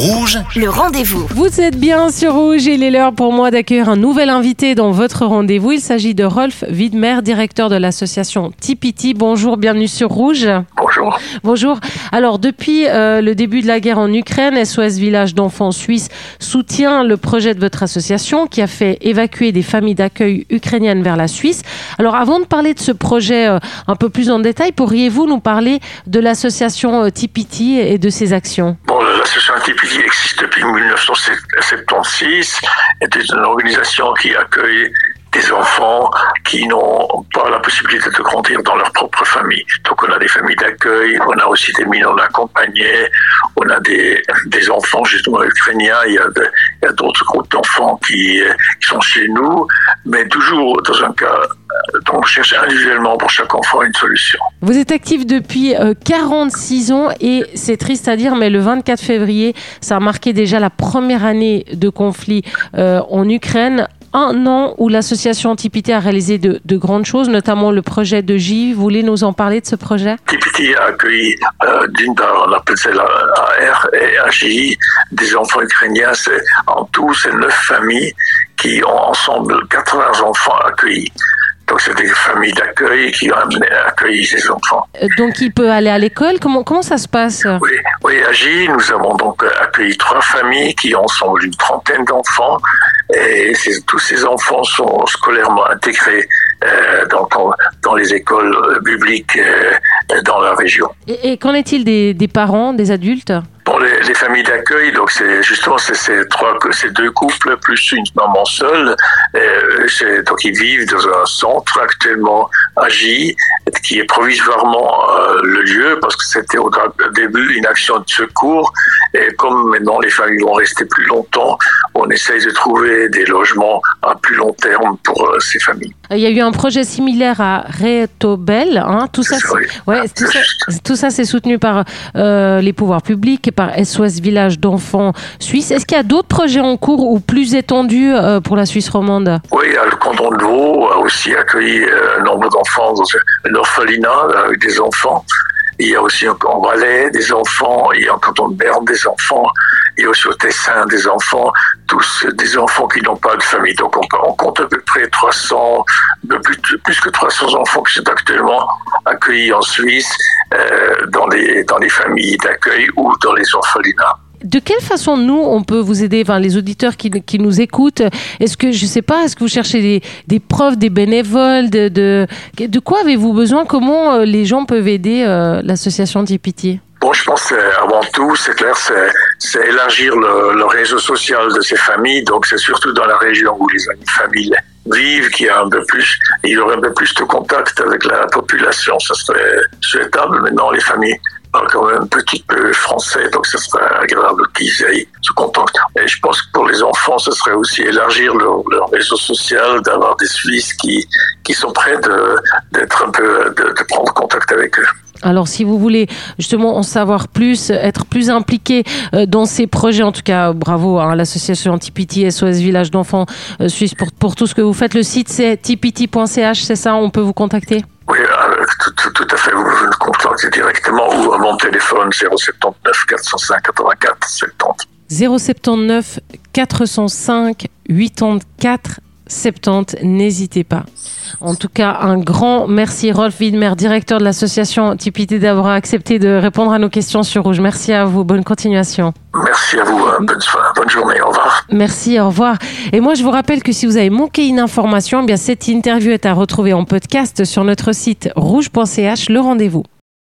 Rouge, Le rendez-vous. Vous êtes bien sur Rouge et il est l'heure pour moi d'accueillir un nouvel invité dans votre rendez-vous. Il s'agit de Rolf Widmer, directeur de l'association Tipiti. Bonjour, bienvenue sur Rouge. Bonjour. Bonjour. Alors, depuis euh, le début de la guerre en Ukraine, SOS Village d'enfants suisses soutient le projet de votre association qui a fait évacuer des familles d'accueil ukrainiennes vers la Suisse. Alors, avant de parler de ce projet euh, un peu plus en détail, pourriez-vous nous parler de l'association euh, Tipiti et de ses actions? Bon, l'association Tipiti existe depuis 1976. C'est une organisation qui accueille des enfants qui n'ont pas la possibilité de grandir dans leur propre famille. Donc on a des familles d'accueil, on a aussi des mineurs accompagnés, on a des, enfants justement ukrainiens, il y a d'autres groupes d'enfants qui, euh, qui sont chez nous, mais toujours dans un cas, euh, on cherche individuellement pour chaque enfant une solution. Vous êtes actif depuis euh, 46 ans et c'est triste à dire, mais le 24 février, ça a marqué déjà la première année de conflit euh, en Ukraine. Un an où l'association Tipité a réalisé de, de grandes choses, notamment le projet de J. Vous voulez nous en parler de ce projet? Tipiti a accueilli euh, d'une part, on appelle ça AR et AGI, des enfants ukrainiens. C'est, en tout, c'est neuf familles qui ont ensemble 80 enfants accueillis. Donc c'est des familles d'accueil qui ont accueilli ces enfants. Euh, Donc il peut aller à l'école? Comment, comment ça se passe? Oui, oui, à J, nous avons donc euh, accueilli trois familles qui ont ensemble une trentaine d'enfants. Et tous ces enfants sont scolairement intégrés euh, dans, dans- les écoles publiques euh, dans la région. Et, et qu'en est-il des, des parents, des adultes? Les, les familles d'accueil, donc c'est justement ces trois, ces deux couples plus une maman seule. Euh, donc ils vivent dans un centre actuellement qui est provisoirement euh, le lieu parce que c'était au début une action de secours. Et comme maintenant les familles vont rester plus longtemps, on essaye de trouver des logements à plus long terme pour euh, ces familles. Il y a eu un projet similaire à Rétobel. Hein, tout ça, ouais, tout C'est ça, juste. tout ça, c'est soutenu par euh, les pouvoirs publics et par SOS Village d'enfants suisses. Est-ce qu'il y a d'autres projets en cours ou plus étendus euh, pour la Suisse romande? Oui, euh, le canton de Vaud a aussi accueilli euh, un nombre d'enfants dans un orphelinat avec des enfants. Il y a aussi en Valais des enfants, il y a en canton de Berne des enfants, il y a aussi au Tessin des enfants, tous des enfants qui n'ont pas de famille. Donc on, compte à peu près 300, de plus, plus que 300 enfants qui sont actuellement accueillis en Suisse euh, dans, les, dans les familles d'accueil ou dans les orphelinats. De quelle façon nous on peut vous aider, enfin les auditeurs qui, qui nous écoutent? Est-ce que je sais pas, est-ce que vous cherchez des, des preuves, des bénévoles, de de, quoi avez-vous besoin? Comment euh, les gens peuvent aider euh, l'association Tipiti Bon, je pense avant tout, c'est clair, c'est élargir le, le réseau social de ces familles. Donc, c'est surtout dans la région où les familles vivent qu'il y a un peu plus, il y aurait un peu plus de contact avec la population. Ça serait souhaitable. Maintenant, les familles parlent quand même un petit peu français, donc ce serait agréable qu'ils aient ce contact. Et je pense que pour les enfants, ce serait aussi élargir leur, leur réseau social, d'avoir des Suisses qui, qui sont prêts de, d'être un peu, de, de prendre contact avec eux. Alors, si vous voulez justement en savoir plus, être plus impliqué euh, dans ces projets, en tout cas, bravo à l'association Tipiti SOS Village d'enfants euh, suisse pour, pour tout ce que vous faites. Le site, c'est tipiti.ch, c'est ça On peut vous contacter? Oui, euh, tout, tout, tout à fait. Vous vous me contactez directement ou mon téléphone 079 405 84 70. 079 405 84 70. N'hésitez pas. En tout cas, un grand merci Rolf Widmer, directeur de l'association Tipiti, d'avoir accepté de répondre à nos questions sur Rouge. Merci à vous. Bonne continuation. Merci à vous. euh, Bonne, soirée, bonne journée. Au revoir. Merci, au revoir. Et moi, je vous rappelle que si vous avez manqué une information, eh bien cette interview est à retrouver en podcast sur notre site rouge.ch. Le rendez-vous.